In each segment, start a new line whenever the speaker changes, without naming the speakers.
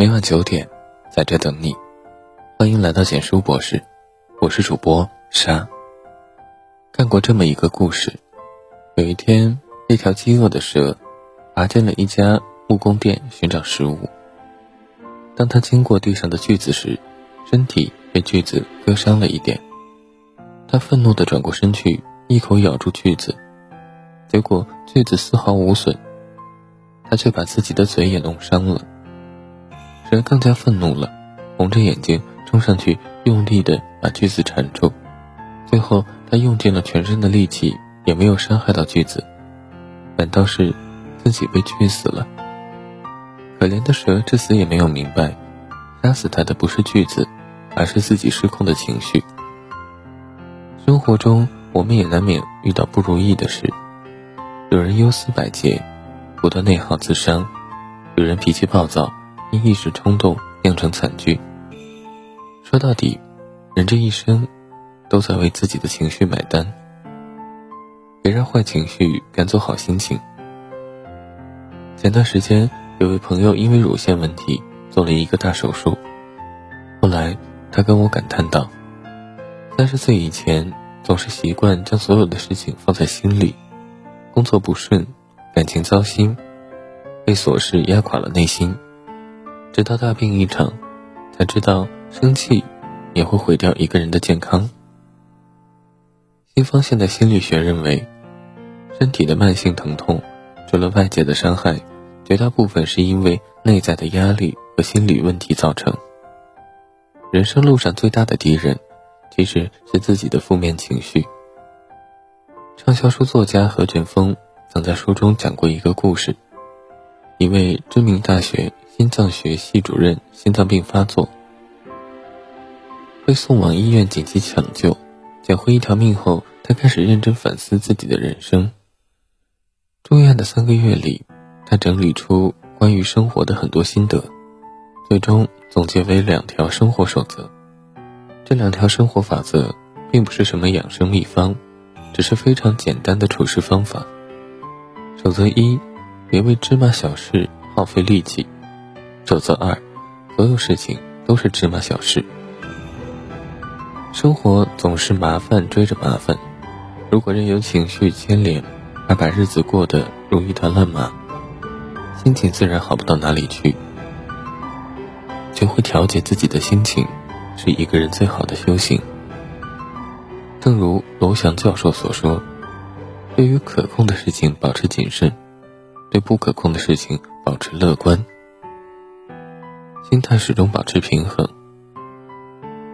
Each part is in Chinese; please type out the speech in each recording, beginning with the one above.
每晚九点，在这等你。欢迎来到简书博士，我是主播沙。看过这么一个故事：有一天，一条饥饿的蛇爬进了一家木工店寻找食物。当他经过地上的锯子时，身体被锯子割伤了一点。他愤怒地转过身去，一口咬住锯子，结果锯子丝毫无损。他却把自己的嘴也弄伤了。蛇更加愤怒了，红着眼睛冲上去，用力的把锯子缠住。最后，他用尽了全身的力气，也没有伤害到锯子，反倒是自己被锯死了。可怜的蛇至死也没有明白，杀死他的不是锯子，而是自己失控的情绪。生活中，我们也难免遇到不如意的事，有人忧思百结。不断内耗自伤，有人脾气暴躁，因一时冲动酿成惨剧。说到底，人这一生都在为自己的情绪买单。别让坏情绪赶走好心情。前段时间，有位朋友因为乳腺问题做了一个大手术，后来他跟我感叹道：“三十岁以前，总是习惯将所有的事情放在心里，工作不顺。”感情糟心，被琐事压垮了内心，直到大病一场，才知道生气也会毁掉一个人的健康。西方现代心理学认为，身体的慢性疼痛，除了外界的伤害，绝大部分是因为内在的压力和心理问题造成。人生路上最大的敌人，其实是自己的负面情绪。畅销书作家何卷峰。曾在书中讲过一个故事：一位知名大学心脏学系主任心脏病发作，被送往医院紧急抢救，捡回一条命后，他开始认真反思自己的人生。住院的三个月里，他整理出关于生活的很多心得，最终总结为两条生活守则。这两条生活法则并不是什么养生秘方，只是非常简单的处事方法。守则一：别为芝麻小事耗费力气。守则二：所有事情都是芝麻小事。生活总是麻烦追着麻烦，如果任由情绪牵连，而把日子过得如一团乱麻，心情自然好不到哪里去。学会调节自己的心情，是一个人最好的修行。正如罗翔教授所说。对于可控的事情保持谨慎，对不可控的事情保持乐观，心态始终保持平衡，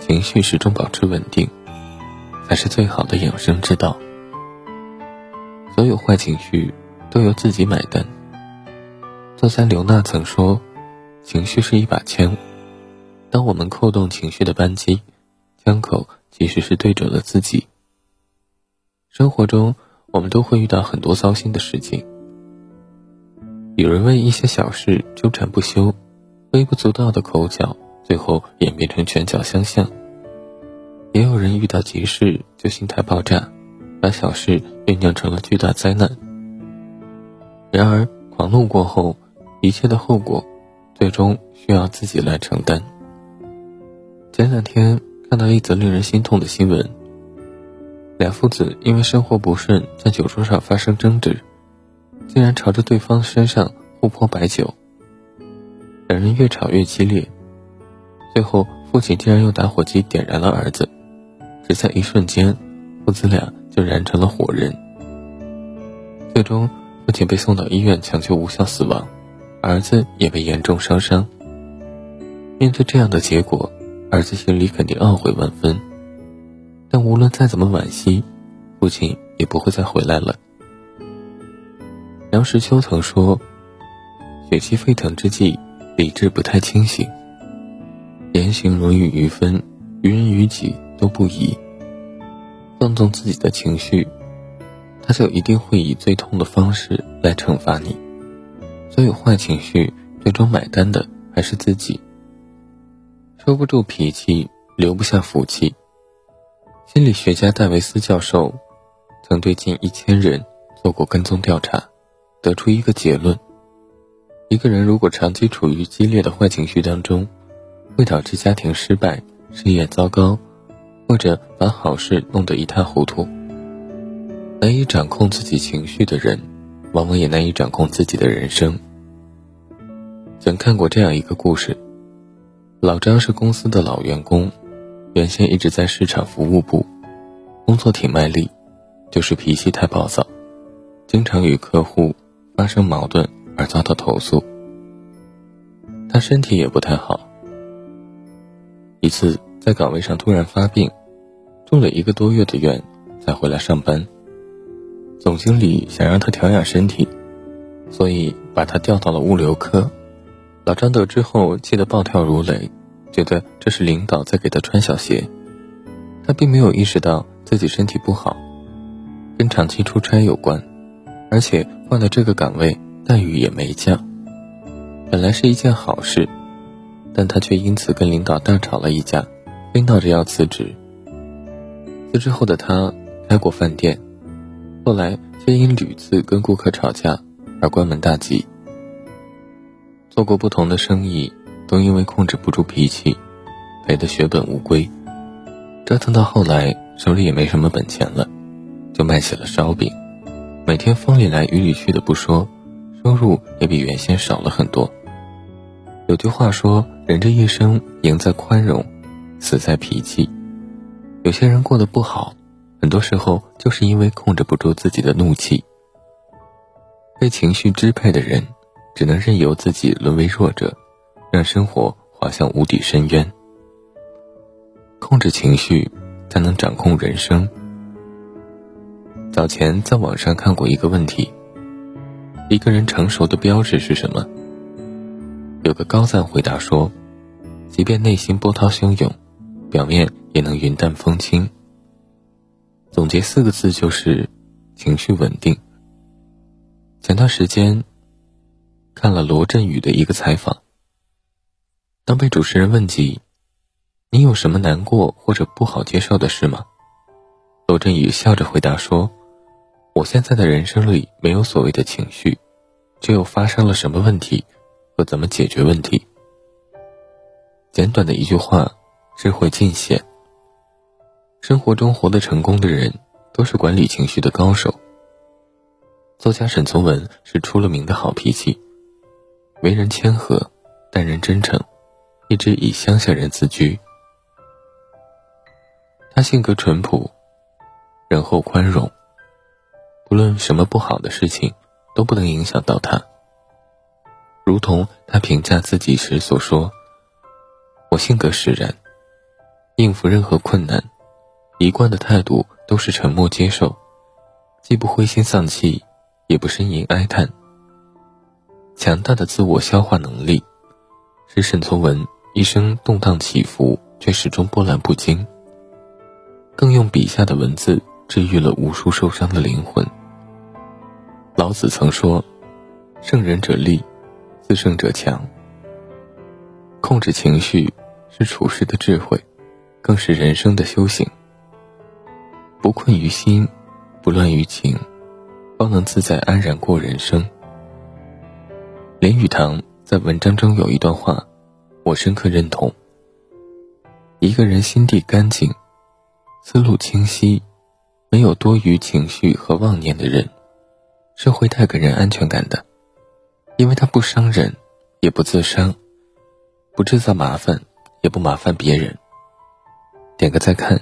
情绪始终保持稳定，才是最好的养生之道。所有坏情绪都由自己买单。作家刘娜曾说：“情绪是一把枪，当我们扣动情绪的扳机，枪口其实是对准了自己。”生活中。我们都会遇到很多糟心的事情，有人为一些小事纠缠不休，微不足道的口角最后演变成拳脚相向；也有人遇到急事就心态爆炸，把小事酝酿成了巨大灾难。然而，狂怒过后，一切的后果最终需要自己来承担。前两天看到一则令人心痛的新闻。两父子因为生活不顺，在酒桌上发生争执，竟然朝着对方身上互泼白酒。两人越吵越激烈，最后父亲竟然用打火机点燃了儿子，只在一瞬间，父子俩就燃成了火人。最终，父亲被送到医院抢救无效死亡，儿子也被严重烧伤。面对这样的结果，儿子心里肯定懊悔万分。但无论再怎么惋惜，父亲也不会再回来了。梁实秋曾说：“血气沸腾之际，理智不太清醒，言行容易于分，于人于己都不宜。放纵自己的情绪，他就一定会以最痛的方式来惩罚你。所有坏情绪，最终买单的还是自己。收不住脾气，留不下福气。”心理学家戴维斯教授曾对近一千人做过跟踪调查，得出一个结论：一个人如果长期处于激烈的坏情绪当中，会导致家庭失败、事业糟糕，或者把好事弄得一塌糊涂。难以掌控自己情绪的人，往往也难以掌控自己的人生。曾看过这样一个故事：老张是公司的老员工，原先一直在市场服务部，工作挺卖力，就是脾气太暴躁，经常与客户发生矛盾而遭到投诉。他身体也不太好，一次在岗位上突然发病，住了一个多月的院才回来上班。总经理想让他调养身体，所以把他调到了物流科。老张得知后，气得暴跳如雷，觉得这是领导在给他穿小鞋。他并没有意识到自己身体不好，跟长期出差有关，而且换了这个岗位，待遇也没降。本来是一件好事，但他却因此跟领导大吵了一架，非闹着要辞职。辞职后的他开过饭店，后来却因屡次跟顾客吵架而关门大吉。做过不同的生意，都因为控制不住脾气，赔得血本无归。折腾到后来，手里也没什么本钱了，就卖起了烧饼。每天风里来雨里去的不说，收入也比原先少了很多。有句话说：“人这一生，赢在宽容，死在脾气。”有些人过得不好，很多时候就是因为控制不住自己的怒气。被情绪支配的人。只能任由自己沦为弱者，让生活滑向无底深渊。控制情绪，才能掌控人生。早前在网上看过一个问题：一个人成熟的标志是什么？有个高赞回答说：即便内心波涛汹涌，表面也能云淡风轻。总结四个字就是情绪稳定。前段时间。看了罗振宇的一个采访，当被主持人问及“你有什么难过或者不好接受的事吗？”罗振宇笑着回答说：“我现在的人生里没有所谓的情绪，只有发生了什么问题和怎么解决问题。”简短的一句话，智慧尽显。生活中活得成功的人，都是管理情绪的高手。作家沈从文是出了名的好脾气。为人谦和，待人真诚，一直以乡下人自居。他性格淳朴，仁厚宽容，不论什么不好的事情都不能影响到他。如同他评价自己时所说：“我性格使然，应付任何困难，一贯的态度都是沉默接受，既不灰心丧气，也不呻吟哀叹。”强大的自我消化能力，使沈从文一生动荡起伏，却始终波澜不惊。更用笔下的文字治愈了无数受伤的灵魂。老子曾说：“胜人者力，自胜者强。”控制情绪是处事的智慧，更是人生的修行。不困于心，不乱于情，方能自在安然过人生。林语堂在文章中有一段话，我深刻认同。一个人心地干净、思路清晰、没有多余情绪和妄念的人，是会带给人安全感的，因为他不伤人，也不自伤，不制造麻烦，也不麻烦别人。点个再看，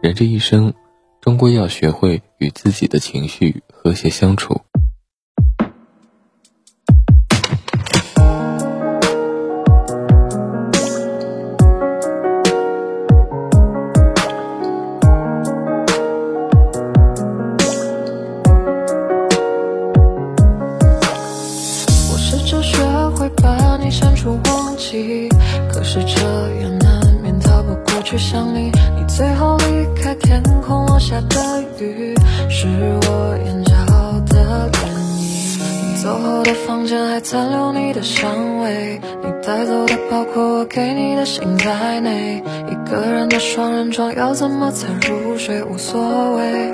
人这一生，终归要学会与自己的情绪和谐相处。
你删除忘记可是这也难免逃不过去想你。你最后离开，天空落下的雨，是我眼角的涟漪。你走后的房间还残留你的香味，你带走的包括我给你的信在内。一个人的双人床要怎么才入睡？无所谓，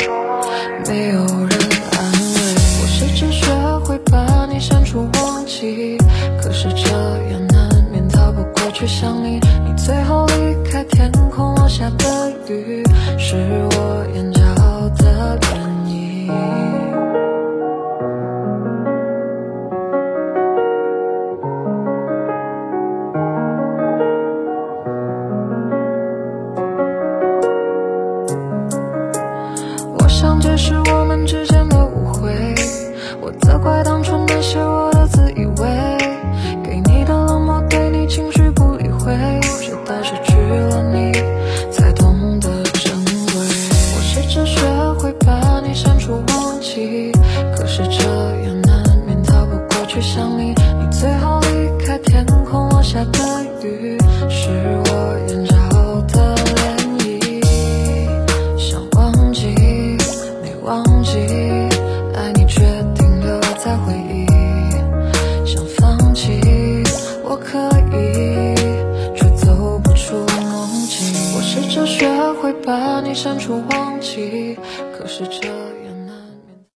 没有人安慰。我试着学会把你删除忘记。是这样，难免逃不过去想你。你最后离开天空，落下的雨是我。